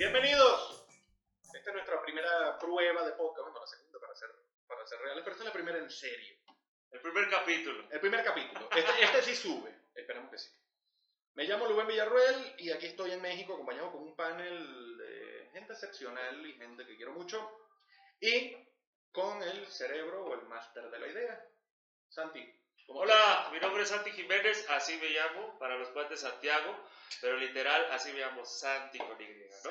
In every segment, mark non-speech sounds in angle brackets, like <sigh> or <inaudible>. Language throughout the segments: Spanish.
Bienvenidos. Esta es nuestra primera prueba de podcast, bueno, la segunda para ser, para ser reales, pero esta es la primera en serio. El primer capítulo. El primer capítulo. Este, este sí sube, esperamos que sí. Me llamo Lubén Villarruel y aquí estoy en México acompañado con un panel de gente excepcional y gente que quiero mucho. Y con el cerebro o el máster de la idea, Santi. ¿Cómo Hola, mi nombre es Santi Jiménez, así me llamo, para los cuates Santiago, pero literal así me llamo Santi con Y, ¿no?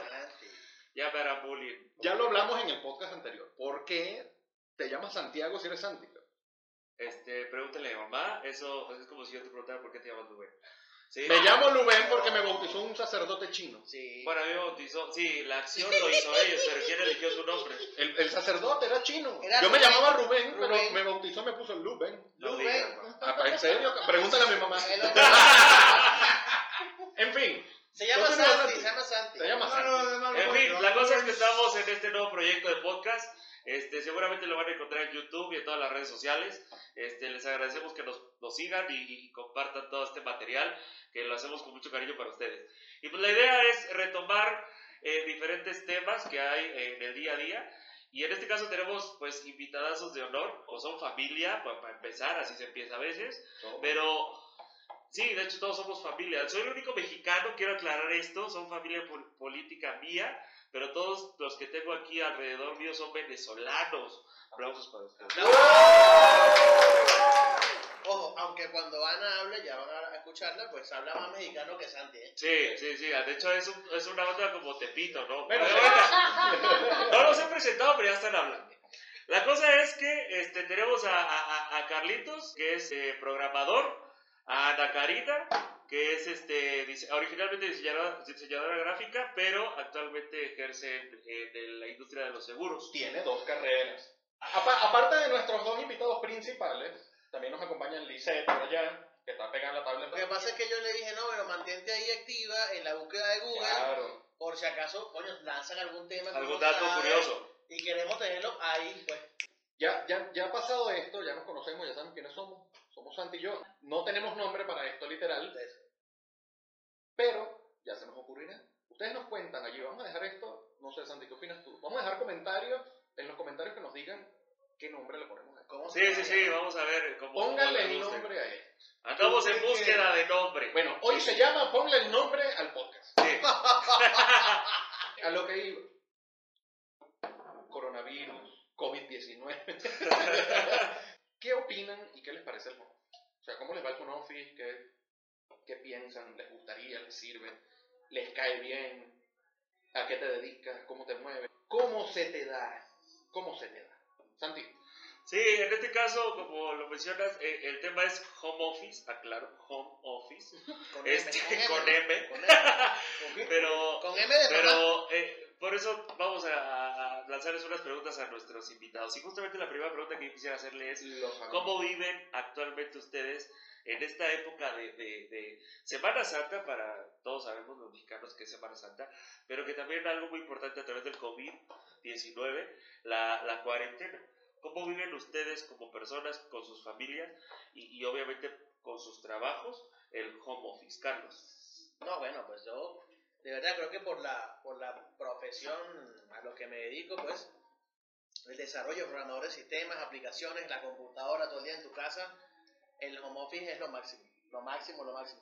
Ya me harán bullying. Ya lo hablamos en el podcast anterior. ¿Por qué te llamas Santiago si eres Santi? Este, pregúntale a mi mamá, eso es como si yo te preguntara por qué te llamas Rubén. ¿Sí? Me llamo Lubén porque me bautizó un sacerdote chino. Sí. Bueno, a mí me bautizó, sí, la acción lo hizo ellos, pero ¿quién eligió su nombre? El, el sacerdote era chino. Era Yo me Rubén. llamaba Rubén, pero Rubén. me bautizó, me puso Lubén. No digas. <laughs> Ah, ¿En serio? Pregúntale a mi mamá. <laughs> En fin, se llama Santi, Santi. se llama Santi. te llamas Santi. En fin, la cosa es que estamos en este nuevo proyecto de podcast. Este, seguramente lo van a encontrar en YouTube y en todas las redes sociales. Este, les agradecemos que nos, nos sigan y, y compartan todo este material, que lo hacemos con mucho cariño para ustedes. Y pues la idea es retomar eh, diferentes temas que hay en el día a día. Y en este caso tenemos pues invitadazos de honor, o son familia, pa- para empezar, así se empieza a veces. Pero sí, de hecho todos somos familia. Soy el único mexicano, quiero aclarar esto, son familia pol- política mía, pero todos los que tengo aquí alrededor mío son venezolanos. Aplausos para ustedes. Ojo, aunque cuando Ana hable, ya van a escucharla, pues habla más mexicano que Santi, ¿eh? Sí, sí, sí, de hecho es, un- es una onda como Tepito, ¿no? Bueno, Pero bueno, <laughs> no los he presentado, pero ya están hablando. La cosa es que este, tenemos a, a- a Carlitos, que es eh, programador, a Ana Karina, que es este, originalmente diseñadora, diseñadora gráfica, pero actualmente ejerce en, en la industria de los seguros. Tiene dos carreras. Apa- aparte de nuestros dos invitados principales, también nos acompañan Lisette por allá, que está pegando la tablet. Lo que pasa es que yo le dije, no, pero mantente ahí activa en la búsqueda de Google, Claro. por si acaso, coño, lanzan algún tema. Algún dato sabe, curioso. Y queremos tenerlo ahí, pues. Ya, ya, ya ha pasado esto, ya nos conocemos, ya saben quiénes somos. Somos Santi y yo. No tenemos nombre para esto, literal. Pero ya se nos ocurrirá. Ustedes nos cuentan allí, vamos a dejar esto, no sé Santi, ¿qué opinas tú? Vamos a dejar comentarios, en los comentarios que nos digan qué nombre le ponemos. ¿Cómo se Sí, llama? sí, sí, vamos a ver cómo. Pónganle cómo el nombre a esto. Andamos en búsqueda de nombre. Bueno, hoy se llama Ponle el nombre al podcast. Sí. <laughs> A lo que iba. Coronavirus, COVID-19. <laughs> ¿Qué opinan y qué les parece el home? O sea, ¿cómo les va el home office? ¿Qué, qué piensan? ¿Les gustaría? ¿Les sirve? ¿Les cae bien? ¿A qué te dedicas? ¿Cómo te mueves? ¿Cómo se te da? ¿Cómo se te da? Santi, Sí, en este caso, como lo mencionas, eh, el tema es home office, aclaro, home office, <laughs> Con este, M, con M, <laughs> pero, Con M de pero eh, por eso vamos a, a lanzarles unas preguntas a nuestros invitados. Y justamente la primera pregunta que yo quisiera hacerle es, ¿cómo viven actualmente ustedes en esta época de, de- de Semana Santa? Para todos sabemos los mexicanos que es Semana Santa, pero que también algo muy importante a través del COVID-19, la, la cuarentena. ¿Cómo viven ustedes como personas, con sus familias y, y obviamente con sus trabajos, el home office? Carlos. No, bueno, pues yo de verdad creo que por la, por la profesión a lo que me dedico, pues el desarrollo de programadores de sistemas, aplicaciones, la computadora todo el día en tu casa, el home office es lo máximo, lo máximo, lo máximo.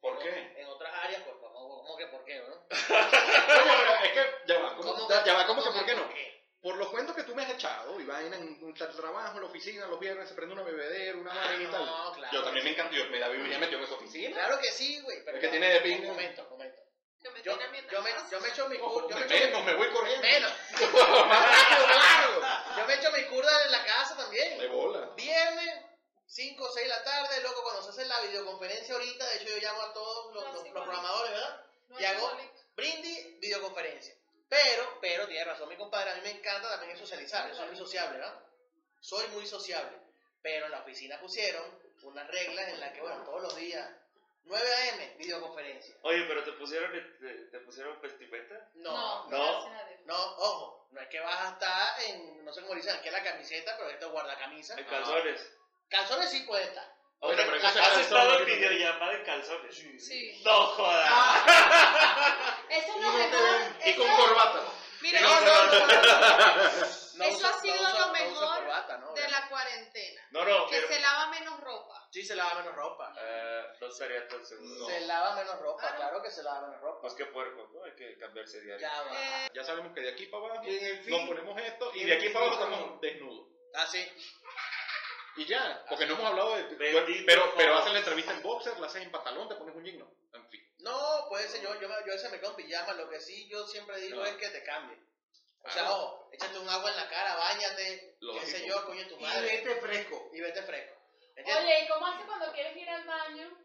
¿Por qué? En otras áreas, pues, ¿cómo, cómo que por qué, no? <laughs> Oye, pero es que, ya va, ¿cómo, ¿Cómo ya va, ¿cómo que cómo por qué no? por qué? Por los cuentos que tú me has echado, y vaina en un trabajo, en la oficina, los viernes se prende una bebedera, una Ah, vaina y tal. no, claro. Yo también me encanta, yo me la viviría metido en esa oficina. Claro que sí, güey. Pero Es que tiene de pinga. Un momento, un momento. Yo, yo, me, yo me echo mi curda. Yo me menos, me voy corriendo. menos. <laughs> <laughs> Yo me echo mi curda en la casa también. De bola. Viernes, 5 o 6 de la tarde, loco, cuando se hace la videoconferencia ahorita, de hecho yo llamo a todos los, No, los- programadores, ¿verdad? No y hago-. Brindis, videoconferencia. Pero, pero, tiene razón mi compadre, a mí me encanta también socializar, yo soy muy sociable, ¿verdad? Soy muy sociable. Pero en la oficina pusieron unas reglas en las que, bueno, todos los días, 9 a.m., videoconferencia. Oye, pero te pusieron, te, te pusieron vestimenta. No, no. no, ojo, no es que vas a estar en, no sé cómo dicen aquí en la camiseta, pero esto guarda camisa. En calzones. Calzones sí puede estar. Bueno, pero La eso ¿Has estado en ¿no? videollamada en calzones? Sí. No jodas. <laughs> Eso es Y lo no te mejor. Y con corbata. Mire, No, no, no, no, no. No Eso usa- ha sido no usa- lo mejor corbata, ¿no? de la cuarentena. No, no, Que pero se lava menos ropa. Sí, se lava menos ropa. eh, no seguro. No. Se lava menos ropa, Claro. claro que se lava menos ropa. Pues qué puerco, ¿no? Hay que cambiarse diario. Ya va. Eh, Ya sabemos que de aquí para abajo Y en el nos ponemos esto y y de aquí para abajo estamos desnudos. Ah, sí. Y ya, porque no hemos hablado de... Bendito pero, pero haces la entrevista en boxer, la haces en pantalón, te pones un jean. En fin. No, puede ser yo, yo, yo ese me quedo en pijama. Lo que sí yo siempre digo Ah. es que te cambie. O sea, Claro. ojo, échate un agua en la cara, bañate, qué sé yo, coño tu y madre. vete fresco. Y vete fresco. ¿Entiendes? Oye, ¿y cómo haces cuando quieres ir al baño?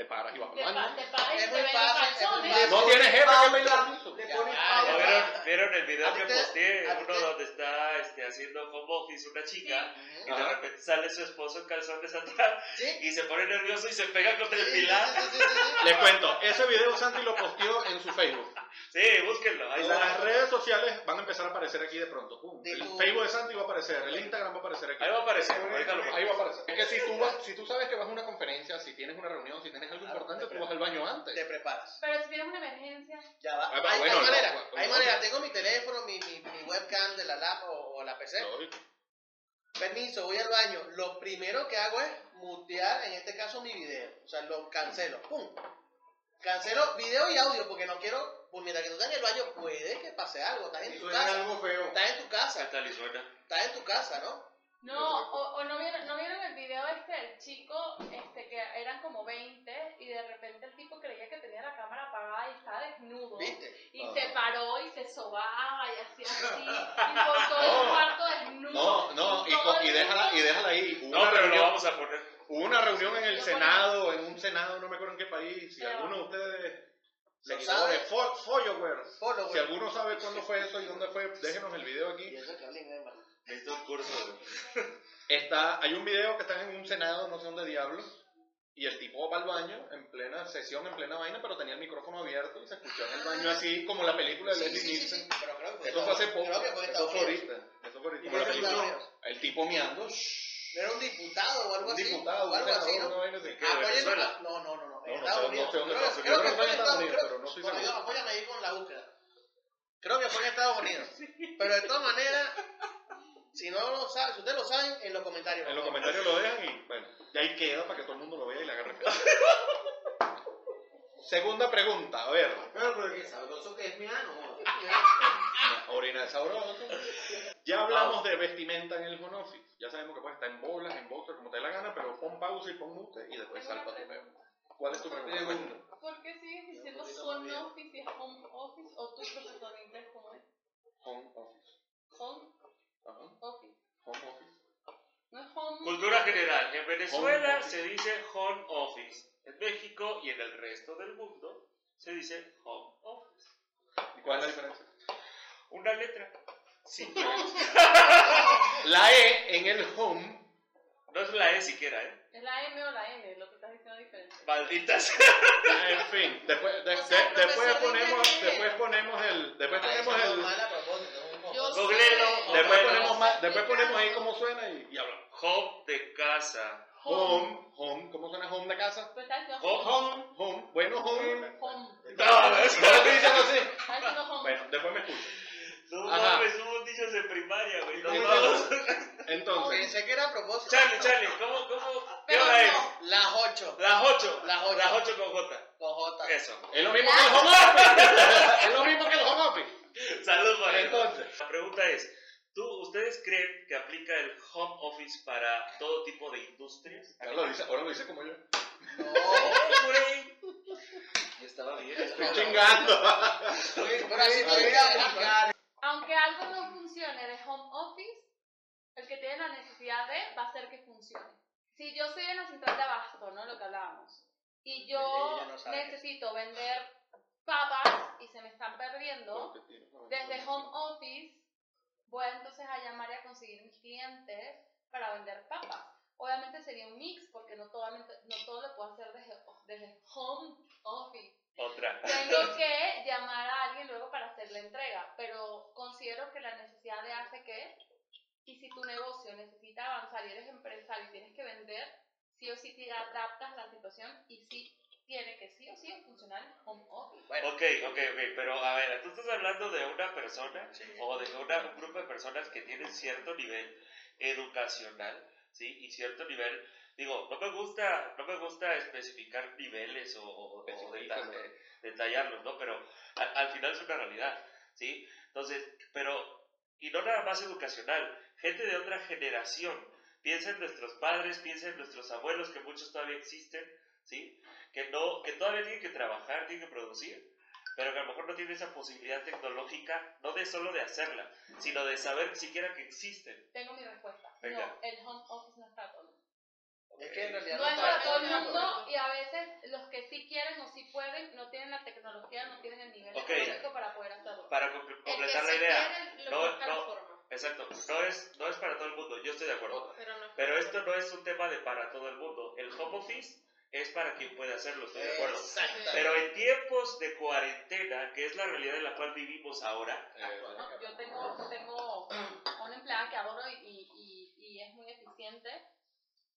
Te paras y vas Te, al pa- baño. te paras y te calzones. No tienes jefe que pauta. ¿Ya ¿Vieron, vieron el video ¿A ti que te- posteé? Uno donde está este, haciendo home office una chica y de repente sale su esposo en calzones atrás ¿Sí? y se pone nervioso y se pega contra el pilar. sí, sí, sí, sí. Les cuento, ese video Santi lo posteó en su Facebook. Sí, búsquenlo. Ahí Las redes sociales van a empezar a aparecer aquí de pronto. El Facebook de Santi va a aparecer, el Instagram va a aparecer aquí. Ahí va a aparecer. Ahí va a aparecer. Es que si tú, vas, si tú sabes que vas a una conferencia, si tienes una reunión, si tienes algo Claro, importante, te tú vas al baño antes. Te preparas. Pero si tienes una emergencia. Ya va. Ah, hay, bueno, hay no, manera, no, hay no. manera. Tengo mi teléfono, mi, mi, mi webcam de la lap o, o la PC. Permiso, voy al baño. Lo primero que hago es mutear, en este caso, mi video. O sea, lo cancelo. ¡Pum! Cancelo video y audio porque no quiero. Pues mientras que tú estás en el baño, puede que pase algo. Estás en tu casa. algo feo. Estás en tu casa. Estás en tu casa, ¿no? No, o, o no, vieron, no vieron el video este del chico, este que eran como 20 y de repente el tipo creía que tenía la cámara apagada y estaba desnudo. ¿Viste? Y Ajá. se paró y se sobaba y hacía así. y <laughs> por todo el cuarto desnudo. No, no, y, y déjala, y déjala ahí. Hubo No, una pero lo reunión- vamos a poner. Hubo una reunión en el Lo Senado, en un Senado, no me acuerdo en qué país, si Pero- alguno de ustedes, ¿Lo seguidores, followers, Follow, si alguno sabe cuándo fue eso y dónde fue, déjenos el video Y aquí. eso que eh. Necesito un curso. <laughs> Está, hay un video que está en un Senado, no sé dónde diablos, y el tipo va al baño en plena sesión, en plena vaina, pero tenía el micrófono abierto y se escuchó en el baño así como la película de Sí, Leslie sí, sí, Nielsen. sí, pero creo que Eso fue hace poco, Creo que fue en eso fue ahorita, eso fue ahorita, ¿Y como la película. El tipo meando, Era un diputado o algo un así. diputado, o un algo así, ¿no? una vaina así. ¿Qué, de Apóyennos Venezuela? la- No, no, no, no. En No, no Estados sé, Unidos. no sé dónde que- Yo creo creo que que fue en Estados Unidos. Pero no estoy seguro. apóyame ahí con la búsqueda. Creo que fue en Estados Unidos. <laughs> Pero de todas maneras, si no lo saben, si ustedes lo saben, en los comentarios. En los comentarios lo dejan y bueno, y ahí queda para que todo el mundo lo vea y le referencia. <laughs> Segunda pregunta, a ver. Pero, pero qué sabroso que es mi ano. Orina de sabroso. Ya hablamos de vestimenta en el home office. Ya sabemos que puede estar en bolas, en boxer, como te dé la gana, pero pon pausa y pon mute y después salta tu peo. pregunta. ¿Cuál es tu pregunta? ¿Por qué sigues diciendo home office y es home office o tu profesor de inglés cómo es? Home office. Home Ajá. office. Home office. No es home. Cultura general. En Venezuela Home se dice home office. En México y en el resto del mundo se dice home office. ¿Y cuál es la diferencia? Una letra. Simple. <laughs> La E en el home. No es la E siquiera, ¿eh? Es la M o la N, lo que estás diciendo diferente. Malditas. En fin, después, de- O sea, de- después ponemos, después ponemos el, después ponemos el, montón. Googlelo. después ponemos más, después ponemos ahí cómo suena y, y hablamos. Home de casa. Home, home, ¿cómo suena home de casa? Pues Home. home. Home, bueno, home. Home. No, ¿No lo estoy diciendo así? Bueno, después me escucho. No mames, somos niños de primaria, güey. No ¿Cómo mames. Entonces, Pensé que era a propósito. Charlie, Charlie, ¿cómo, cómo? ¿Qué Pero hora es? no. Las 8. Las 8. Las ocho. Las 8 con J. Con J. Eso. es lo mismo que el home office. Es lo mismo que el home office. <laughs> Salud, para Entonces, La pregunta es, ¿tú, ¿ustedes creen que aplica el home office para todo tipo de industrias? ahora lo dice, ahora lo dice como yo. No. Güey. Y estaba bien. Estoy chingando. Pero así podría aplicar. Aunque algo no funcione de home office, el que tiene la necesidad de va a hacer que funcione. Si yo soy en la central de abasto, ¿no? Lo que hablábamos. Y yo Ella no sabe. necesito vender papas y se me están perdiendo, desde home office voy entonces a llamar y a conseguir mis clientes para vender papas. Obviamente sería un mix porque no todo, no todo lo puedo hacer desde, desde home office. Otra. Tengo <laughs> que llamar a alguien luego para hacer la entrega, pero considero que la necesidad de hace que, y si tu negocio necesita avanzar y eres empresario y tienes que vender, sí o sí te adaptas a la situación y sí tiene que sí o sí funcionar home office. Bueno, Ok, ok, ok, pero a ver, tú estás hablando de una persona sí. o de una- un grupo de personas que tienen cierto nivel educacional, ¿sí? Y cierto nivel, digo, no me gusta, no me gusta especificar niveles o, o- o Especifícalo. deta- detallarlos, ¿no? Pero al, al final es una realidad, ¿sí? Entonces, pero, y no nada más educacional, gente de otra generación, piensa en nuestros padres, piensa en nuestros abuelos, que muchos todavía existen, ¿sí? Que, no, que todavía tienen que trabajar, tienen que producir, pero que a lo mejor no tienen esa posibilidad tecnológica, no de solo de hacerla, sino de saber siquiera que existen. Tengo mi respuesta. Venga. No, el home office no es para todo el mundo. Es que en realidad No es no para todo el mundo y a veces los que sí quieren o sí pueden no tienen la tecnología, no tienen el nivel Ok. económico para poder hacerlo. Para completar la idea, quiere, lo No, no. forma. exacto, no es, no es para todo el mundo, yo estoy de acuerdo. Pero no es Pero esto no es un tema de para todo el mundo. El home office es para quien puede hacerlo, estoy de acuerdo. Pero en tiempos de cuarentena, que es la realidad en la cual vivimos ahora, Eh, ¿no? Yo tengo, tengo una empleada que adoro y, y, y- es muy eficiente.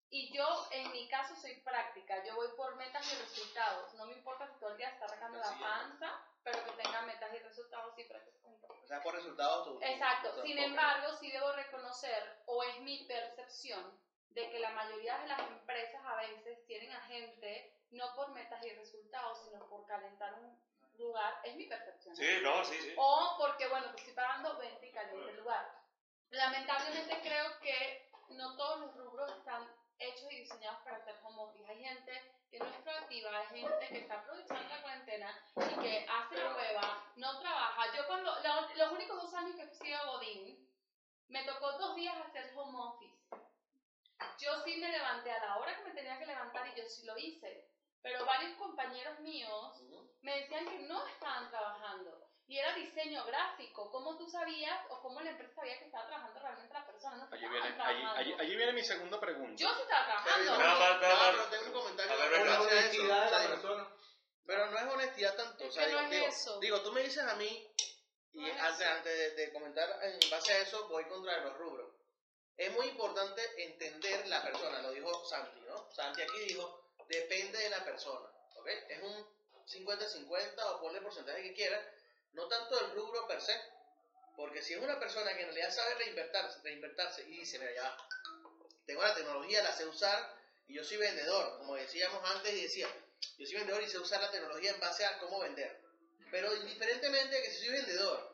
Y yo, en mi caso, soy práctica. Yo voy por metas y resultados. No me importa si todo el día está arrancando la panza, pero que tenga metas y resultados y prácticamente. O sea, por resultados tú. Exacto. tú Sin embargo, sí debo reconocer, o es mi percepción, de que la mayoría de las empresas a veces tienen a gente no por metas y resultados, sino por calentar un lugar. Es mi percepción. sí, no, sí, sí. O porque, bueno, te estoy pagando 20 y caliente el lugar. Lamentablemente creo que no todos los rubros están hechos y diseñados para hacer home office. Hay gente que no es proactiva, hay gente que está aprovechando la cuarentena y que hace hueva, no trabaja. Yo cuando, los únicos dos años que fui a Godín, me tocó dos días hacer home office. Yo sí me levanté a la hora que me tenía que levantar y yo sí lo hice. Pero varios compañeros míos me decían que no estaban trabajando. Y era diseño gráfico. ¿Cómo tú sabías o cómo la empresa sabía que estaba trabajando realmente la persona? No allí, viene, allí, allí, allí viene mi segunda pregunta. Yo sí estaba trabajando. Más, nada no, más. pero tengo un comentario A ver, venga. base a eso. de la persona. Pero no es honestidad tanto. Es o sea, que no digo, es digo, eso. digo, tú me dices a mí, y No es antes, antes de, de comentar en base a eso, voy contra los rubros. Es muy importante entender la persona, lo dijo Santi, ¿no? Santi aquí dijo, depende de la persona, ¿ok? Es un 50-50 o ponle porcentaje que quiera, no tanto el rubro per se, porque si es una persona que en realidad sabe reinvertirse, reinvertirse y dice, mira, ya, tengo la tecnología, la sé usar, y yo soy vendedor, como decíamos antes y decía, yo soy vendedor y sé usar la tecnología en base a cómo vender. Pero indiferentemente de que si soy vendedor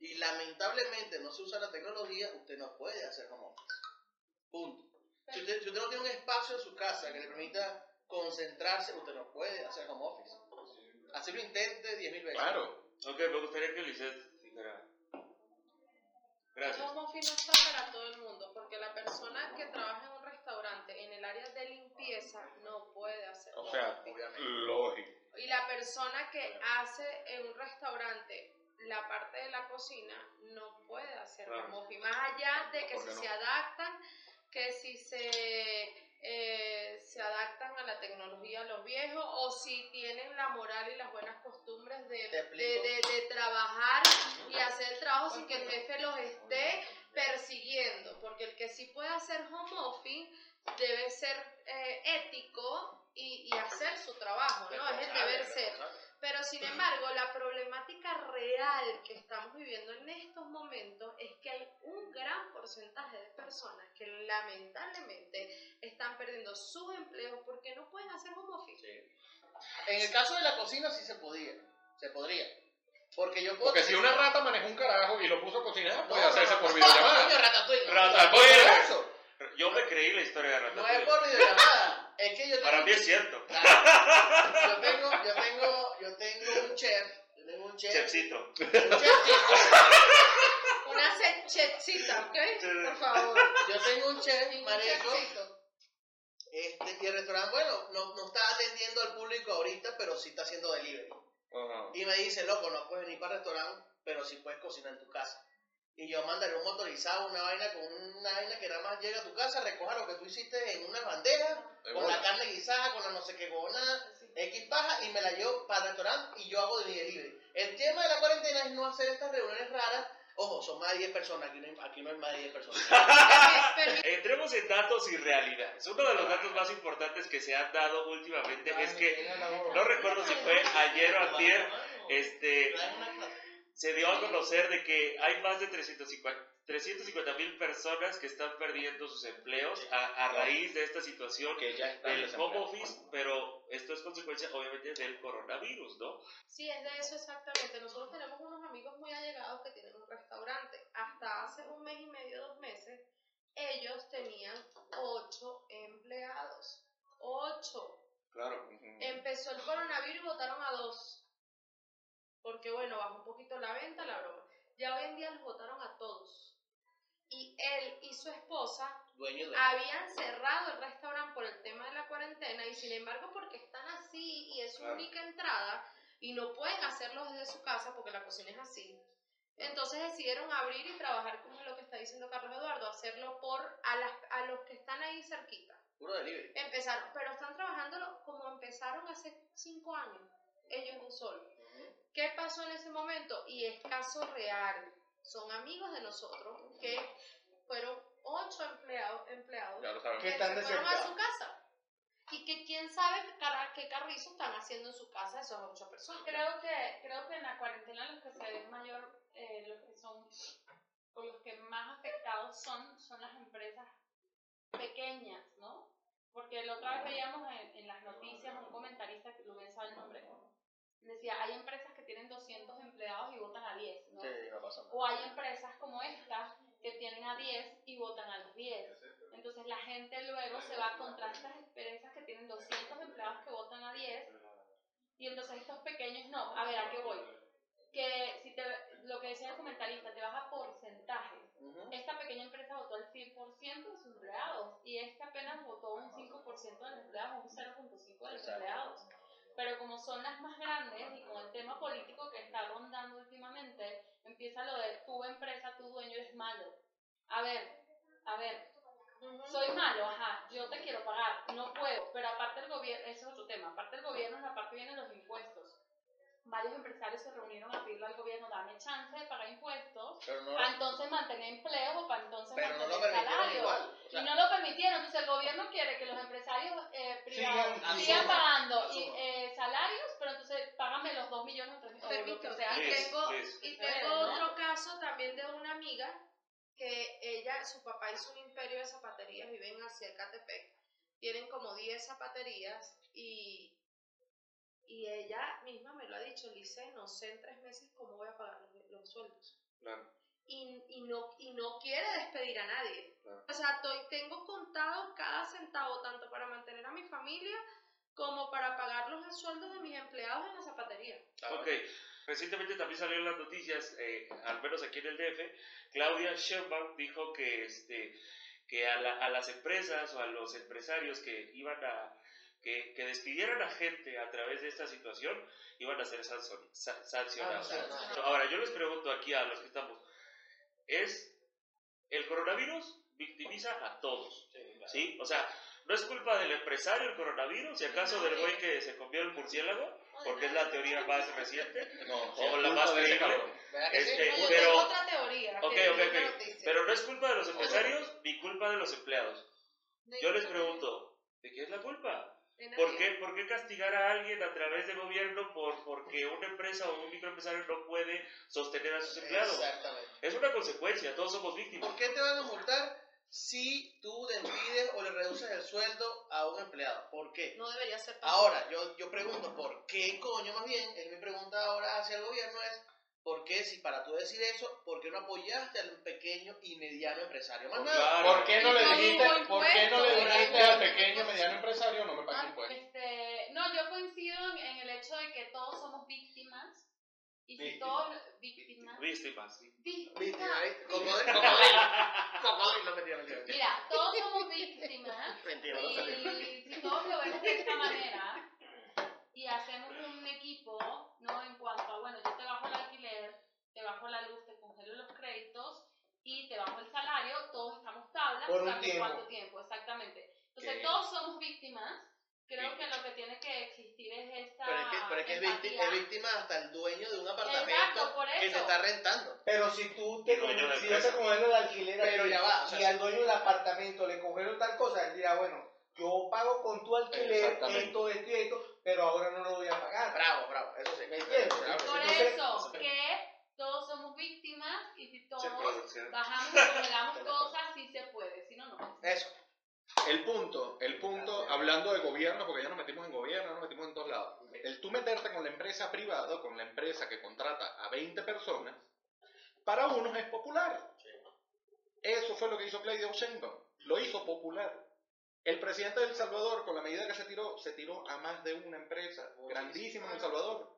y lamentablemente no se usa la tecnología, usted no puede hacer. Si usted, si usted no tiene un espacio en su casa que le permita concentrarse, usted no puede hacer home office. Así lo intente 10.000 veces. Claro. Ok, me gustaría que Lisette dijera. Gracias. home office no está para todo el mundo, porque la persona que trabaja en un restaurante en el área de limpieza no puede hacer O home sea, office. Obviamente. lógico. Y la persona que hace en un restaurante la parte de la cocina no puede hacer Claro. home office. Más allá de que ¿Por si no? se adaptan, que si se, eh, se adaptan a la tecnología los viejos o si tienen la moral y las buenas costumbres de, de- de trabajar y hacer el trabajo sin que el jefe los esté persiguiendo. Porque el que sí puede hacer home office debe ser eh, ético y, y hacer su trabajo, ¿no? Es el deber ser. Pero sin embargo, la problemática real que estamos viviendo en estos momentos es que hay un gran porcentaje de personas que lamentablemente están perdiendo sus empleos porque no pueden hacer home office. En el caso de la cocina sí se podía. Se podría. Porque yo puedo. Porque si una rata maneja un carajo y lo puso a cocinar, puede No, hacerse no, por no, videollamada. coño, ratatouille. Ratatouille. Eso. Yo me creí la historia de No es Ratatouille. por videollamada. Es que yo Para tengo, mí es cierto. yo tengo, yo tengo, yo tengo un chef. Un chef. Chefcito. Un chefcito. Una se- chefcita, ¿ok? Por favor. Yo tengo un chef, chefcito. Este, y el restaurante, bueno, no, no está atendiendo al público ahorita, pero sí está haciendo delivery. Y me dice, loco, no puedes venir para el restaurante, pero sí puedes cocinar en tu casa. Y yo mandaré un motorizado, una vaina con una vaina que nada más llega a tu casa, recoja lo que tú hiciste en una bandeja, De con la carne guisada, con la no sé qué gona, X paja, y me la llevo para el restaurante y yo hago de delivery. El tema de la cuarentena es no hacer estas reuniones raras. Ojo, son más de 10 personas, aquí no hay, aquí no hay más de 10 personas. <laughs> Entremos en datos y realidades. Uno de los datos más importantes que se han dado últimamente es que, no recuerdo si fue ayer o antier, este, se dio a conocer de que hay más de 350 mil personas que están perdiendo sus empleos a, a raíz de esta situación Que ya del home office, pero esto es consecuencia obviamente del coronavirus, ¿no? Sí, es de eso exactamente. Nosotros tenemos unos amigos muy allegados que tienen un restaurante. Hasta hace un mes y medio, dos meses, ellos tenían ocho empleados. Ocho. Claro. Empezó el coronavirus y votaron a dos. Bueno, bajó un poquito la venta, la broma. Ya hoy en día los votaron a todos. Y él y su esposa Dueño de. habían cerrado el restaurante por el tema de la cuarentena y sin embargo porque están así y es su Claro. única entrada y no pueden hacerlo desde su casa porque la cocina es así. Entonces decidieron abrir y trabajar como lo que está diciendo Carlos Eduardo, hacerlo por a, las, a los que están ahí cerquita. Puro delivery. Empezaron, pero están trabajándolo como empezaron hace cinco años, ellos un solo. ¿Qué pasó en ese momento? Y es caso real. Son amigos de nosotros que fueron ocho empleados, empleados Ya lo saben. que están se fueron a su casa. Y que quién sabe qué, carrizo están haciendo en su casa esas ocho personas. Creo que, creo que en la cuarentena los que se ven mayor, eh, los que son, o los que más afectados son, son las empresas pequeñas, ¿no? Porque la otra vez veíamos en, en las noticias un comentarista, que Rubén sabe el nombre, decía, hay empresas tienen 200 empleados y votan a 10, ¿no? Sí, va pasando. O hay empresas como esta que tienen a 10 y votan a los 10. Entonces la gente luego se va contra estas empresas que tienen 200 empleados que votan a 10 y entonces estos pequeños no. A ver, ¿a qué voy? Que si te, lo que decía el comentarista, te vas a porcentajes. Esta pequeña empresa votó el 100% de sus empleados y esta apenas votó un 5% de los empleados, un 0.5% de los empleados. Pero como son las más grandes y con el tema político que está rondando últimamente, empieza lo de tu empresa, tu dueño eres malo. A ver, a ver, soy malo, ajá, yo te quiero pagar, no puedo, pero aparte el gobierno, ese es otro tema, aparte el gobierno, en la parte vienen los impuestos. Varios empresarios se reunieron a pedirle al gobierno, dame chance de pagar impuestos, no, para entonces mantener empleos o para entonces pero no lo mantener permitieron salarios. igual. O sea, y no lo permitieron, entonces el gobierno quiere que los empresarios eh, privados Sigan- pagando y, eh, salarios, pero entonces págame los 2 millones o 3 millones o sea. y tengo, yes. y tengo ¿no? otro caso también de una amiga que ella, su papá hizo un imperio de zapaterías, viven hacia Ecatepec, tienen como 10 zapaterías y, y ella misma me lo ha dicho, Lice, no sé en tres meses cómo voy a pagar los, los sueldos. Claro. Y, y, no, y no quiere despedir a nadie. Claro. O sea, estoy- tengo contado cada centavo, tanto para mantener a mi familia como para pagar los sueldos de mis empleados en la zapatería. Ok, recientemente también salió en las noticias, eh, al menos aquí en el DF, Claudia Sheinbaum dijo que, este, que a, la- a las empresas o a los empresarios que iban a que, que despidieran a gente a través de esta situación iban a ser sanson- sa- sancionados. Sancionados. Ahora, yo les pregunto aquí a los que estamos, ¿es el coronavirus victimiza a todos? ¿Sí? O sea, no es culpa del empresario el coronavirus, si acaso del güey que se comió el murciélago, porque es la teoría más reciente, No, o la más creíble. Este, pero- otra teoría. Ok, que ok, ok. Pero no es culpa de los empresarios ni culpa de los empleados. Yo les pregunto, ¿de qué es la culpa? ¿Por qué, ¿Por qué castigar a alguien a través del gobierno por, porque una empresa o un microempresario no puede sostener a sus empleados? Exactamente. Es una consecuencia, todos somos víctimas. ¿Por qué te van a multar si tú despides o le reduces el sueldo a un empleado? ¿Por qué? No debería ser Ahora, yo, yo pregunto, ¿por qué coño más bien? Es mi pregunta ahora hacia el gobierno es, ¿por qué si para tú decir eso, por qué no apoyaste al pequeño y mediano empresario? Más nada. Claro. ¿Por qué no le Y no dijiste, por qué no le dijiste al pequeño mediano empresario no me pague Ah, impuestos? este, no, yo coincido en, en el hecho de que todos somos víctimas. Y si Víctimas. todos. Víctimas. Víctimas. sí. Víctima, Víctimas. ¿eh? Cocodrilo, cocodrilo. Cocodrilo, mentira, mentira. mentira. Mira, todos somos víctimas. <laughs> Mentira, no salió. Y si todos lo vemos de esta manera y hacemos un equipo, ¿no? En cuanto a, bueno, yo te bajo el bajo la luz, te congelo los créditos y te bajo el salario, todos estamos tablas Por un tiempo. cuánto tiempo, exactamente. Entonces Qué todos somos víctimas creo que lo que tiene que existir es esta Pero es que, pero es, que es, víctima, es víctima hasta el dueño de un apartamento Exacto, por que eso. está rentando. Pero si tú te de si el alquiler Pero ya va, o sea, y al dueño del apartamento le cogieron tal cosa, él dirá, bueno, yo pago con tu alquiler esto, esto y esto, pero ahora no lo voy a pagar. Bravo, bravo, eso sí. ¿Me entiendes? Por eso, que todos bajamos y congelamos <laughs> cosas, sí se puede, si no, no. Eso. El punto, el punto, hablando de gobierno, porque ya nos metimos en gobierno, nos metimos en todos lados. El tú meterte con la empresa privada, con la empresa que contrata a 20 personas, para unos es popular. Eso fue lo que hizo Claudio Sheinbaum. Lo hizo popular. El presidente de El Salvador, con la medida que se tiró, se tiró a más de una empresa grandísima en El Salvador.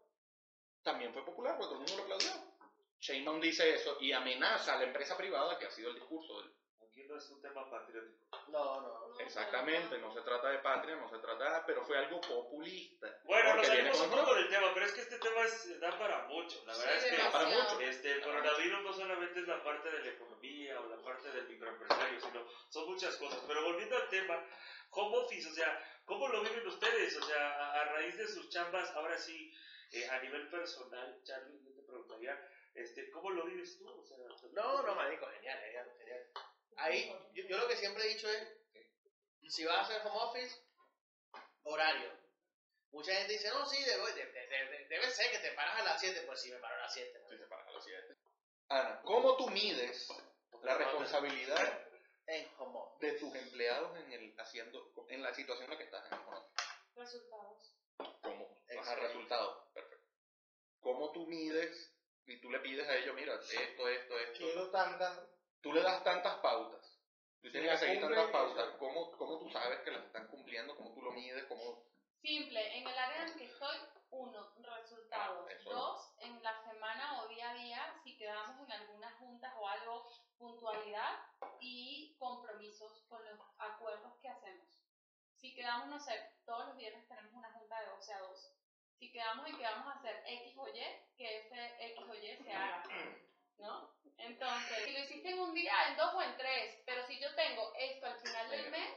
También fue popular, porque todo el mundo lo aplaudió. Sheinbaum dice eso y amenaza a la empresa privada, que ha sido el discurso del Aquí no es un tema patriótico. No, no. No, Exactamente, no se trata de patria, no se trata, pero fue algo populista. Bueno, nos salimos un poco del tema, pero es que este tema es- da para mucho. La verdad Sí, es que Da para mucho. Este, el coronavirus no solamente es la parte de la economía o la parte del microempresario, sino son muchas cosas. Pero volviendo al tema, home office, o sea, ¿cómo lo viven ustedes? O sea, a, a raíz de sus chambas, ahora sí, eh, a nivel personal, Charlie, yo te preguntaría, este, ¿cómo lo vives tú? O sea, No, no, marico, genial, genial, genial. Ahí, yo, yo lo que siempre he dicho es, si vas a hacer home office, horario. Mucha gente dice, no, sí, debe, de- de- de- debe ser que te paras a las 7. Pues sí, me paro a las 7. Sí, se para a las siete. Ana, ¿cómo tú mides la responsabilidad En home office. de tus empleados en el haciendo en la situación en la que estás en el home office? Resultados. ¿Cómo? Ajá, resultados. Perfecto. ¿Cómo tú mides y tú le pides a ellos, mira, esto, esto, esto? Quiero tanta. Tú le das tantas pautas. Tú tienes que seguir tantas pautas. ¿Cómo, ¿Cómo tú sabes que las están cumpliendo? ¿Cómo tú lo mides? ¿Cómo Simple, en el área en que estoy, uno, resultados. Ah. Dos, en la semana o día a día, si quedamos en algunas juntas o algo, puntualidad y compromisos con los acuerdos que hacemos. Si quedamos, no sé, todos los viernes tenemos una junta de 12 a 2. Si quedamos en que vamos a hacer X o Y, que ese X o Y se haga. ¿No? Entonces, si lo hiciste en un día, en dos o en tres, pero si yo tengo esto al final del mes,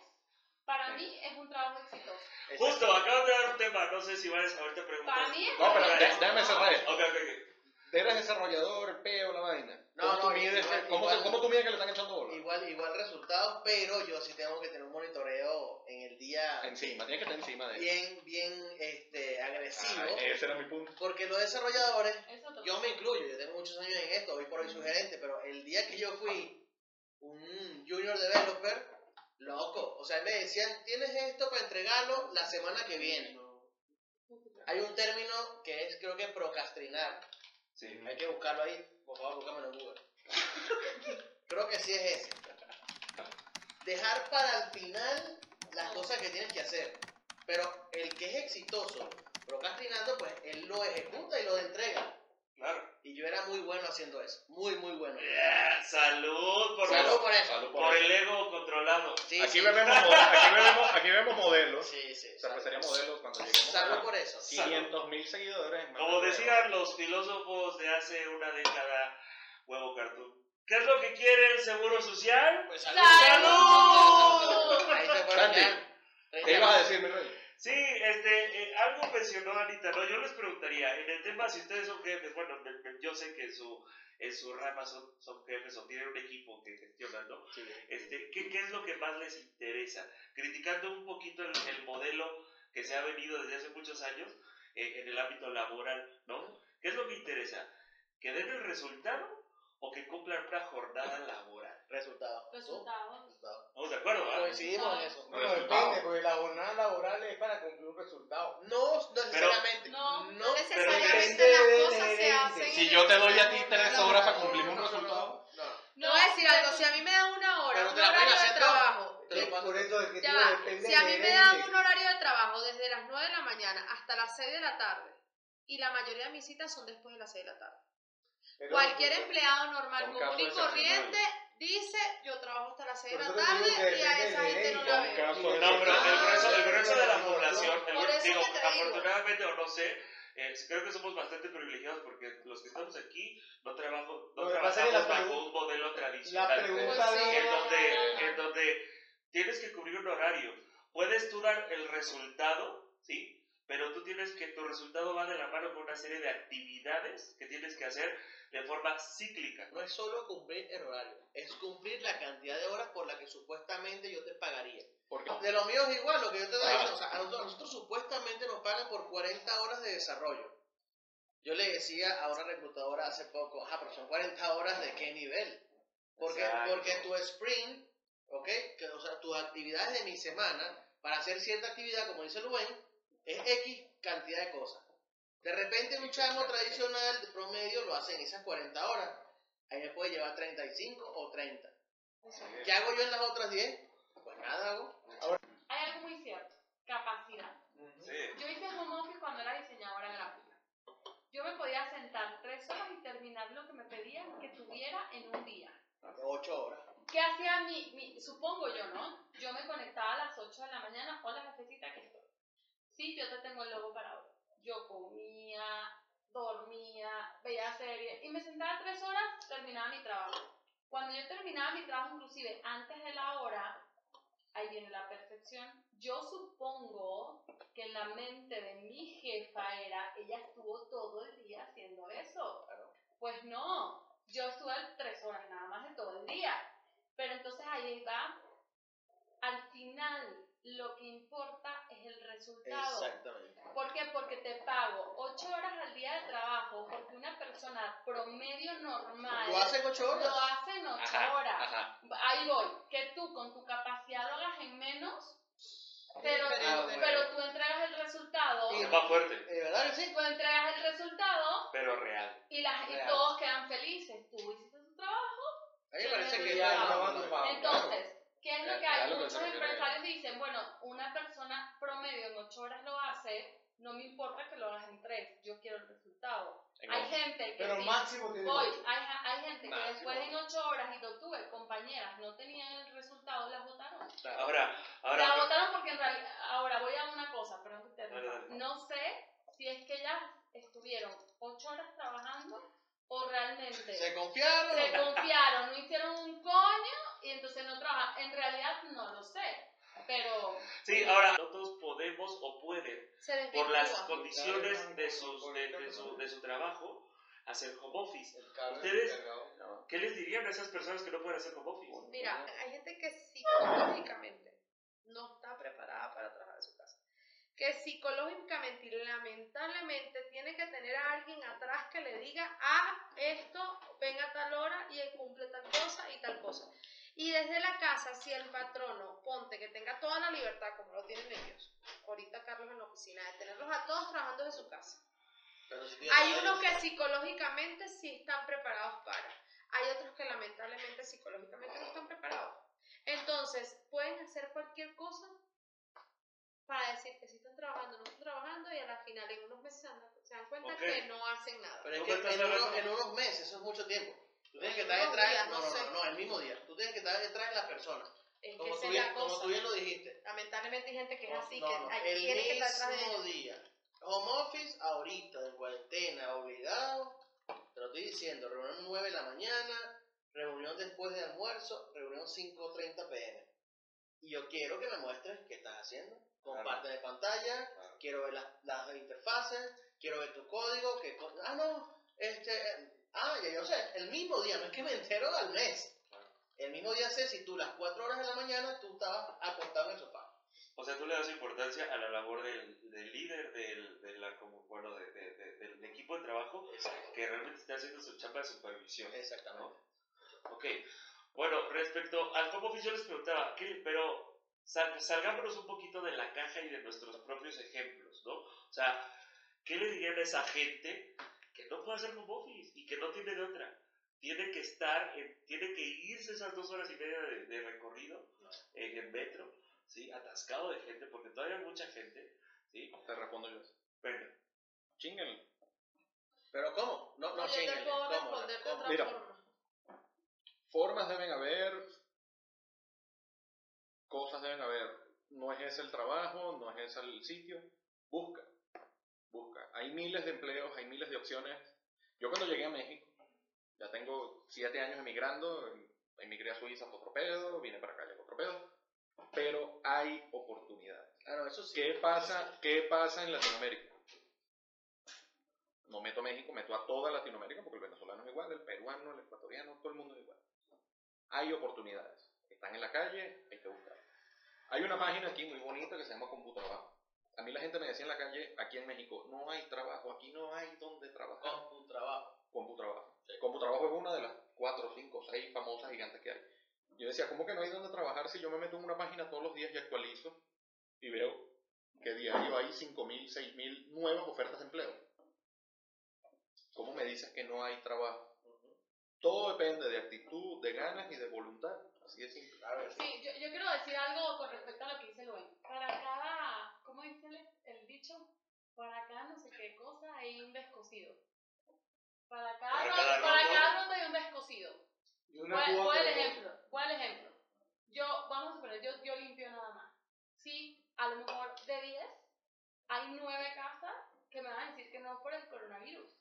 para mí es un trabajo exitoso. Justo, acabas de dar un tema, no sé si vas ahorita a preguntar. Para mí es No, pero déjame cerrar esto. Ok, ok, ok. Eres desarrollador, el peo, la vaina. No, ¿Cómo, no, tú mides, igual- ¿cómo, igual- ¿Cómo tú mides que le están echando bola? Igual, igual resultados, pero yo sí tengo que tener un monitoreo en el día Encima, tienes que estar encima de él. bien, bien este, agresivo. Ah, ese era mi punto. Porque los desarrolladores yo me incluyo, yo tengo muchos años en esto, hoy por hoy soy gerente, pero el día que yo fui un junior developer, loco, o sea, me decían, tienes esto para entregarlo la semana que viene. Hay un término que es, creo que procrastinar, Sí. hay que buscarlo ahí, por favor, búscamelo en Google. <laughs> creo que sí es ese. Dejar para el final las cosas que tienes que hacer, pero el que es exitoso procrastinando, pues él lo ejecuta y lo entrega. Claro. Y yo era muy bueno haciendo eso. Muy, muy bueno. Yeah, salud por, Salud por eso. Salud por por eso. el ego controlado. Sí, Aquí, sí. vemos, mo- aquí, vemos, aquí vemos modelos. Sí, sí. Cervecería modelos cuando lleguemos Salud a por eso. 500 mil seguidores. Como de- decían los filósofos de hace una década, huevo cartoon. ¿Qué es lo que quiere el seguro social? Pues ¡Salud! <laughs> Ahí se Santi. ¿Qué ibas a decir, mi rey? Sí, este, eh, algo mencionó Anita, ¿no? Yo les preguntaría, en el tema, si ustedes son jefes, bueno, me- me- yo sé que en su, en su rama son, son jefes o tienen un equipo que gestionan, ¿no? Este, ¿qué, ¿Qué es lo que más les interesa? Criticando un poquito el, el modelo que se ha venido desde hace muchos años eh, en el ámbito laboral, ¿no? ¿Qué es lo que interesa? ¿Que den el resultado o que cumplan una jornada laboral? Resultado. Resultados. Resultado. ¿Estamos de acuerdo? ¿verdad? Coincidimos en eso. Bueno, depende, porque la jornada laboral es para cumplir un resultado. No, no necesariamente. No, no. necesariamente depende las cosas se hacen Si yo te doy a ti tres horas para cumplir No, un no, no, resultado. no. Voy a decir algo, si a mí me dan una hora, un horario de trabajo. Por eso es que ya si a mí me dan un horario de trabajo desde las 9 de la mañana hasta las 6 de la tarde, y la mayoría de mis citas son después de las 6 de la tarde. Pero- Cualquier empleado normal, común y corriente, dice, yo trabajo hasta las 6 de la tarde que y a esa gente no la veo. No, pero el grueso, el grueso de la población, el Por gru- eso digo, que te digo. afortunadamente o no sé, eh, creo que somos bastante privilegiados porque los que estamos aquí no, trabajo, no trabajamos la bajo un modelo La tradicional. pregunta Pues de... en donde, en donde tienes que cubrir un horario. puedes tú dar el resultado, ¿sí? Pero tú tienes que tu resultado va de la mano con una serie de actividades que tienes que hacer de forma cíclica. No es solo cumplir el horario, es cumplir la cantidad de horas por la que supuestamente yo te pagaría. Porque De lo mío es igual, lo que yo te estoy Ah. diciendo, o sea, a nosotros, a nosotros supuestamente nos pagan por 40 horas de desarrollo. Yo le decía a una reclutadora hace poco, ah, pero son 40 horas de qué nivel? Porque, Exacto. porque tu sprint, ¿ok? Que, o sea, tus actividades de mi semana, para hacer cierta actividad, como dice Luen, es X cantidad de cosas. De repente un chamo tradicional de promedio lo hace en esas 40 horas. Ahí me puede llevar 35 o 30. ¿Qué hago yo en las otras 10? Pues nada hago. Hay algo muy cierto, capacidad. Sí. Yo hice home office cuando era diseñadora gráfica. Yo me podía sentar tres horas y terminar lo que me pedían que tuviera en un día. 8 horas. ¿Qué hacía mi, mi- supongo yo, ¿no? Yo me conectaba a las 8 de la mañana, hola jefecita, que estoy. Sí, yo te tengo el logo para hoy. Yo comía, dormía, veía series y me sentaba tres horas, terminaba mi trabajo. Cuando yo terminaba mi trabajo, inclusive antes de la hora, ahí viene la perfección. Yo supongo que en la mente de mi jefa era, ella estuvo todo el día haciendo eso. Pues no, yo estuve tres horas nada más de todo el día. Pero entonces ahí va, lo que importa es el resultado. Exactamente. ¿Por qué? Porque te pago ocho horas al día de trabajo, porque una persona promedio normal ¿Lo hacen 8 horas? lo hace en ocho Ajá, horas. ajá. Ahí voy, que tú con tu capacidad lo hagas en menos, pero, Ah, tú, bueno. pero tú entregas el resultado, Sí. Va fuerte, ¿De verdad que sí? tú entregas el resultado pero real. y, las, y Real. todos quedan felices. Tú hiciste tu trabajo. A mí me parece que Ya, Entonces, ¿qué es lo que hay? Muchos empresarios dicen, bueno, una persona promedio en ocho horas lo hace, no me importa que lo hagas en tres, yo quiero el resultado. En Hay ocho. gente que Pero máximo tiene hay, hay gente que después en ocho horas, y lo tuve, compañeras, no tenían el resultado, las votaron. Ahora, ahora, votaron porque en realidad, ahora voy a una cosa, perdón que te. No sé si es que ellas estuvieron ocho horas trabajando o realmente ¿Se confiaron? se confiaron, no hicieron un coño y entonces no trabajan. En realidad no lo sé, pero sí, ahora, no todos podemos o pueden Se por las condiciones de, sus, de, de su, de su trabajo hacer home office. Ustedes-. ¿Qué les dirían a esas personas que no pueden hacer home office? Mira, hay gente que psicológicamente no está preparada para trabajar. Que psicológicamente y lamentablemente tiene que tener a alguien atrás que le diga, ah, esto, venga a tal hora y cumple tal cosa y tal cosa. Y desde la casa, si el patrono, ponte que tenga toda la libertad, como lo tienen ellos, ahorita Carlos en la oficina, de tenerlos a todos trabajando desde su casa. Si Hay unos que psicológicamente sí están preparados para. Hay otros que lamentablemente psicológicamente no están preparados. Entonces, pueden hacer cualquier cosa para decir que sí están trabajando, no están trabajando y a la final en unos meses se dan, se dan cuenta que no hacen nada. Pero es ¿Cómo que estás en unos, hablando? en unos meses, eso es mucho tiempo. Tú tienes que estar detrás, días, no, no no, sé. no, no, el mismo día. Tú tienes que estar detrás de la persona. Es que Como tú, bien, la como cosa. tú bien lo dijiste. Lamentablemente hay gente que es así, no, que no, hay- el tiene que estar detrás de día. Home office ahorita, en cuarentena, obligado. Te lo estoy diciendo, reunión 9 de la mañana, reunión después de almuerzo, reunión 5.30 pm. Y yo quiero que me muestres qué estás haciendo. Comparte de pantalla, quiero ver las, las interfaces, quiero ver tu código, que ah no, este, ah, ya yo sé, el mismo día, no es que me entero al mes. El mismo día sé si tú las 4 horas de la mañana tú estabas acostado en el sofá. O sea, tú le das importancia a la labor del, del líder, del, de la, como, bueno, de- de- de- del equipo de trabajo que realmente está haciendo su chamba de supervisión. Exactamente. Ok. Bueno, respecto al home office, yo les preguntaba, ¿qué, pero sal- salgámonos un poquito de la caja y de nuestros propios ejemplos, ¿no? O sea, ¿qué le dirían a esa gente que no puede hacer home office y que no tiene de otra? Tiene que estar, en- tiene que irse esas dos horas y media de, de recorrido en el metro, ¿sí? Atascado de gente, porque todavía hay mucha gente, ¿sí? Te respondo yo. Venga. Chinguenle. ¿Pero cómo? No, no, No, yo te puedo ¿Cómo? responder de otra Mira. forma. Formas deben haber, cosas deben haber. No es ese el trabajo, no es ese el sitio. Busca, busca. Hay miles de empleos, hay miles de opciones. Yo cuando llegué a México, ya tengo siete años emigrando, emigré a Suiza por otro pedo, vine para acá por otro pedo. pero hay oportunidades. Claro, eso sí. ¿Qué pasa, ¿Qué pasa en Latinoamérica? No meto a México, meto a toda Latinoamérica porque el venezolano es igual, el peruano, el ecuatoriano, todo el mundo es igual. Hay oportunidades. Están en la calle, hay que buscarlas. Hay una página aquí muy bonita que se llama Computrabajo. A mí la gente me decía en la calle, aquí en México, no hay trabajo, aquí no hay donde trabajar. Con tu trabajo. Computrabajo. Computrabajo es una de las cuatro, cinco, seis famosas gigantes que hay. Yo decía, ¿cómo que no hay donde trabajar si yo me meto en una página todos los días y actualizo y veo que diario hay 5.000, 6.000 nuevas ofertas de empleo? ¿Cómo me dices que no hay trabajo? Todo depende de actitud, de ganas y de voluntad. Así de simple. Sí, yo, yo quiero decir algo con respecto a lo que dice Luen. Para cada, ¿cómo dice el, el dicho? Para cada no sé qué cosa hay un descosido. Para cada, Para cada para cada roto hay un descosido. Y una ¿Cuál, cuál que- ejemplo? ¿Cuál ejemplo? Yo, vamos a suponer, yo, yo limpio nada más. Sí, a lo mejor de 10 hay 9 casas que me van a decir que no por el coronavirus.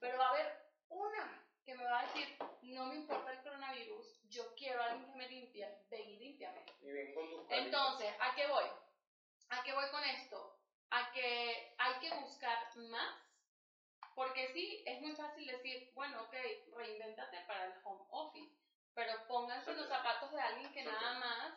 Pero va a haber una que me va a decir, no me importa el coronavirus, yo quiero a alguien que me limpie, ven y límpiame. Y ven con tus palitos. Entonces, ¿a qué voy? ¿A qué voy con esto? A que hay que buscar más. Porque sí, es muy fácil decir, bueno, ok, reinvéntate para el home office. Pero pónganse los zapatos de alguien que nada más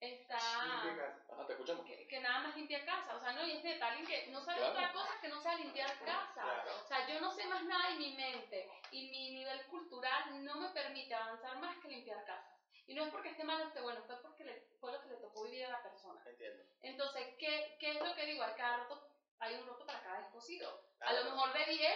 está. Ajá, te escuchamos. Que, que nada más limpia casa. O sea, no, y es neta, alguien que no sabe Claro. otra cosa que no sea limpiar casa. Claro. O sea, yo no sé más nada y mi mente y mi nivel cultural no me permite avanzar más que limpiar casas. Y no es porque esté mal o esté bueno, fue porque le- fue lo que le tocó vivir a la persona. Entiendo. Entonces, ¿qué, ¿qué es lo que digo? Hay, cada roto, hay un roto para cada descosido. A Claro. lo mejor de 10,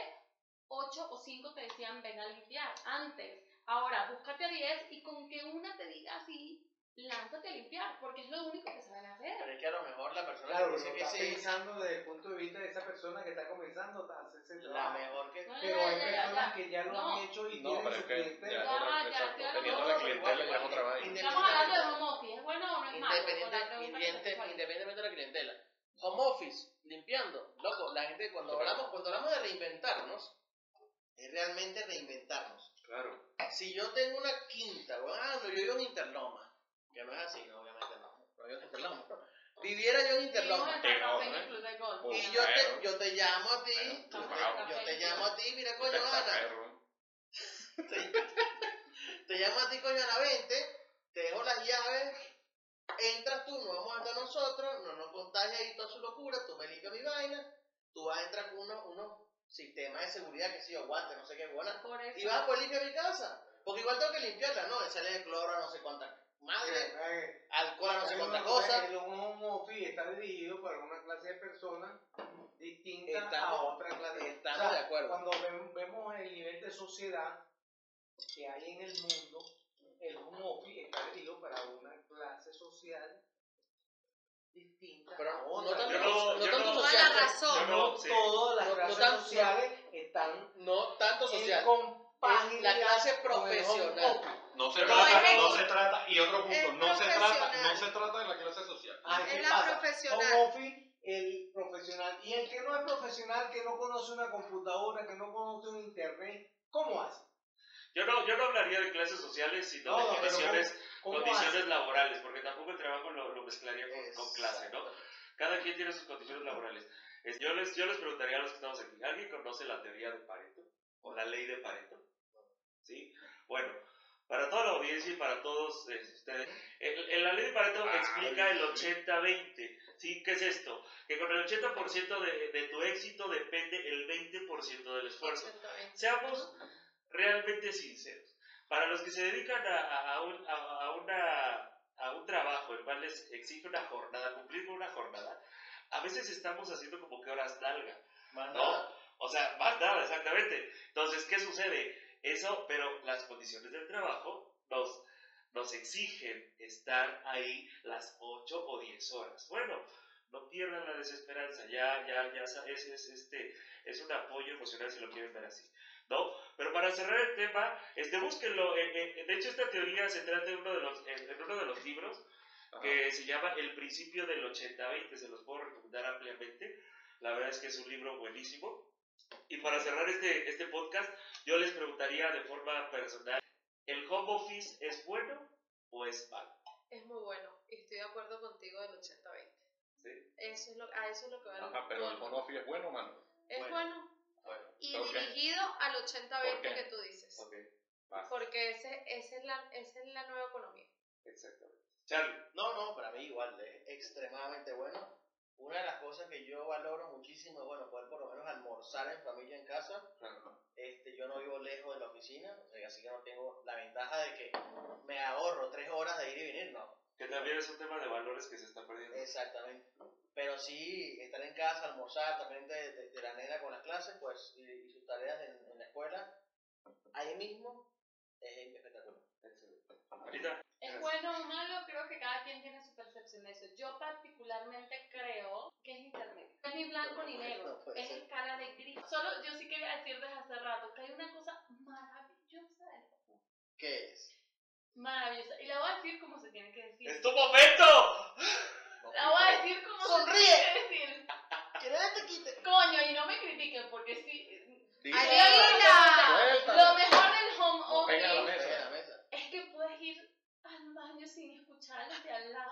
8 o 5 te decían ven a limpiar antes. Ahora, búscate a 10 y con que una te diga así, lánzate a limpiar, porque es lo único que saben hacer. Pero es que a lo mejor la persona Claro, que pero dice que sí, pensando desde el punto de vista de esa persona que está comenzando a hacer ese la trabajo. mejor que... No, Pero ya, hay ya, personas ya. que ya lo No. han hecho y No, tienen pero su es clientela. ya, Ya, ya, Teniendo la clientela ya es otra vaina. Estamos hablando de home office, ¿es bueno o no es malo? Independientemente de la clientela. Home office, limpiando. Loco, la gente cuando hablamos, cuando hablamos de reinventarnos, es realmente reinventarnos. Claro. Si yo tengo una quinta, weón, ah, no, yo vivo en Interloma, que no es así, no, obviamente no, en Interloma. Viviera yo en Vivimos Interloma. en Santa Fe, Pegado, en ¿eh? Pues, Y yo te, yo te llamo a ti, Bueno, yo, te, yo llamo a ti, mira coño Ana, te, te llamo a ti coño Ana, vente, te dejo las llaves, entras tú, nos vamos a entrar nosotros, no nos contagias ahí toda su locura, tú me limpias mi vaina, tú vas a entrar con unos, unos sistemas de seguridad, que si yo guante, no sé qué, buena, y vas a poder limpiar mi casa, porque igual tengo que limpiarla, ¿no? Sale de cloro no sé cuánta madre, Eh, alcohol a no sé hay cuánta una cosa, El home office está dirigido para una clase de personas distinta a otra clase. estamos O sea, de acuerdo. Cuando vemos el nivel de sociedad que hay en el mundo, el home office está dirigido para una clase social distinta Pero a no otra. tanto, no- tanto no- Toda social, la razón. Yo no no, sí. todas las No- no clases sociales están no tanto en la clase profesional. No se Pero trata, no se trata, y otro punto, no se trata, no se trata de la clase social. Ah, Es ¿qué la pasa? profesional. Home office, el profesional. Y el que no es profesional, que no conoce una computadora, que no conoce un internet, ¿cómo hace? Yo no, yo no hablaría de clases sociales, sino No, de no, condiciones, ¿Cómo condiciones hace? laborales, porque tampoco el trabajo lo, lo mezclaría con, con clase, ¿no? Cada quien tiene sus condiciones laborales. Es- Yo les, yo les preguntaría a los que estamos aquí, ¿alguien conoce la teoría de Pareto? ¿O la ley de Pareto? ¿Sí? Bueno, para toda la audiencia y para todos eh, ustedes, la ley de Pareto Ah, explica el sí. 80-20. ¿Sí? ¿Qué es esto? Que con el 80% de, de tu éxito depende el 20% del esfuerzo. 80-20. Seamos realmente sinceros. Para los que se dedican a, a- a un, a- a una- a un trabajo el cual les exige una jornada, cumplir con una jornada, a veces estamos haciendo como que horas nalga, Más ¿no? O sea, más nada, exactamente. Entonces, ¿qué sucede? Eso, pero las condiciones del trabajo nos, nos exigen estar ahí las 8 o 10 horas. Bueno, no pierdan la desesperanza, ya, ya, ya es, es, este, es un apoyo emocional si lo quieren ver así. ¿No? Pero para cerrar el tema, este, búsquenlo. eh, eh, de hecho, esta teoría se trata de uno de los, en, en uno de los libros que se llama El principio del 80-20. Se los puedo recomendar ampliamente. La verdad es que es un libro buenísimo. Y para cerrar este, este podcast, yo les preguntaría de forma personal, ¿el home office es bueno o es malo? es muy bueno. Y estoy de acuerdo contigo del 80-20. Sí. Eso es lo, a eso es lo que va Ajá, pero el home office es bueno o malo. Es Bueno. bueno. Bueno, Y ¿por qué? dirigido al 80-20 ¿Por qué? que tú dices. Ok, Porque ese, esa, es la, esa es la nueva economía. exactamente. Charlie, No, no, para mí igual es extremadamente bueno. Una de las cosas que yo valoro muchísimo es, bueno, poder por lo menos almorzar en familia en casa. Este, yo no vivo lejos de la oficina, o sea, así que no tengo la ventaja de que me ahorro tres horas de ir y venir, no. que también es un tema de valores que se está perdiendo. Exactamente. Pero sí, estar en casa, almorzar, también de, de- de la nena con las clases, pues, y, y sus tareas en, en la escuela, ahí mismo, es espectacular. ¿Es bueno o malo? Creo que cada quien tiene su percepción de eso. Yo particularmente creo que es intermedio. No es ni blanco ni negro. No Es ser. escala de gris. Solo yo sí quería decir desde hace rato que hay una cosa maravillosa del office. ¿Qué es? Maravillosa. Y la voy a decir como se tiene que decir. ¡es tu momento! La voy a decir como Sonríe. se tiene que decir. ¿Quieres te quite? Coño, y no me critiquen porque sí. ¡Adivina! suéltala. Lo mejor del home No pega a la office mesa. Pega la mesa. es que puedes ir al baño sin escuchar al de al lado.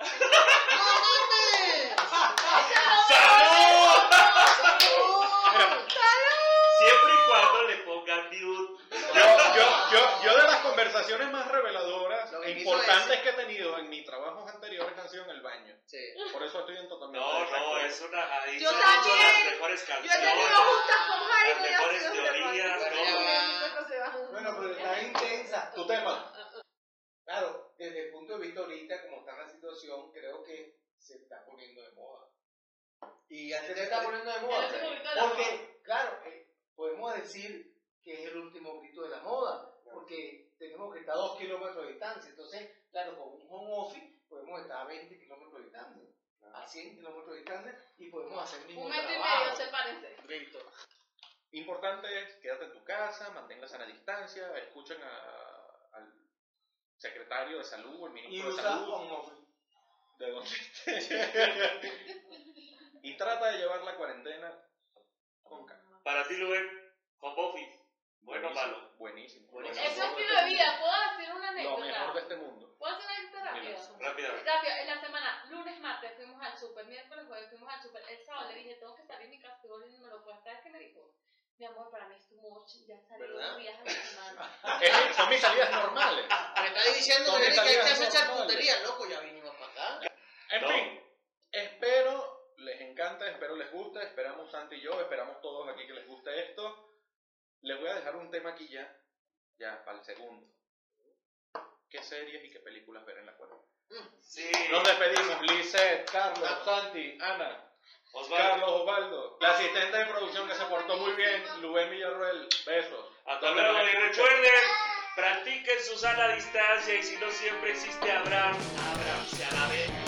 Siempre y cuando le pongan mute. Yo, yo, yo, yo de las conversaciones más reveladoras e importantes que he tenido en mis trabajos anteriores han sido en el baño. Sí. Por eso estoy en totalmente No, no, es una. Yo se también. las mejores Yo he canciones. tenido juntas con Jairo las mejores teorías, Bueno, pero está intensa. Tu tema. Claro, desde el punto de vista ahorita, como está la situación, creo que se está poniendo de moda. Y a ti te está poniendo de moda. Porque, claro, eh, podemos decir que es el último grito de la moda, porque tenemos que estar a dos kilómetros de distancia. Entonces, claro, con un home office podemos estar a 20 kilómetros de distancia, a 100 kilómetros de distancia y podemos hacer el mismo Un metro y trabajo. medio, sepárense. Listo. Importante es quédate en tu casa, manténganse a la distancia, escuchen a- al secretario de salud, el Y ministro de salud, de donde esté. <laughs> y trata de llevar la cuarentena con calma. Para ti, Luen, home office. Bueno Buenísimo, malo. Buenísimo. Buenísimo. Lo Es estilo de vida. ¿Puedo decir una mundo. Lo mejor de anécdota? este mundo. ¿Puedo hacer una anécdota rápida? Rápidamente. Rápido, en la semana, lunes, martes fuimos al super, miércoles, jueves fuimos al super. El sábado le dije, tengo que salir de mi casa, estoy volviéndome puedes ¿Sabes qué me dijo? Mi amor, para mí es too much, ya salí dos días a la semana. Es- <laughs> son mis salidas normales. Me está diciendo que mis que ahí te salidas hace echar normales. putería, loco, ya vinimos para acá. En No. fin, espero les encanta, espero les guste, esperamos Santi y yo, esperamos todos aquí que les guste esto. Les voy a dejar un tema aquí ya, ya para el segundo. ¿Qué series y qué películas ver en la cuarentena? Sí. Nos despedimos, Lizeth, Carlos, Santi, Ana, Osvaldo. Carlos Osvaldo, la asistente de producción que se portó muy bien, Lubén Villarroel, besos. Hasta luego y recuerden, practiquen su sana distancia y si no siempre existe Abraham, Abraham se alabe.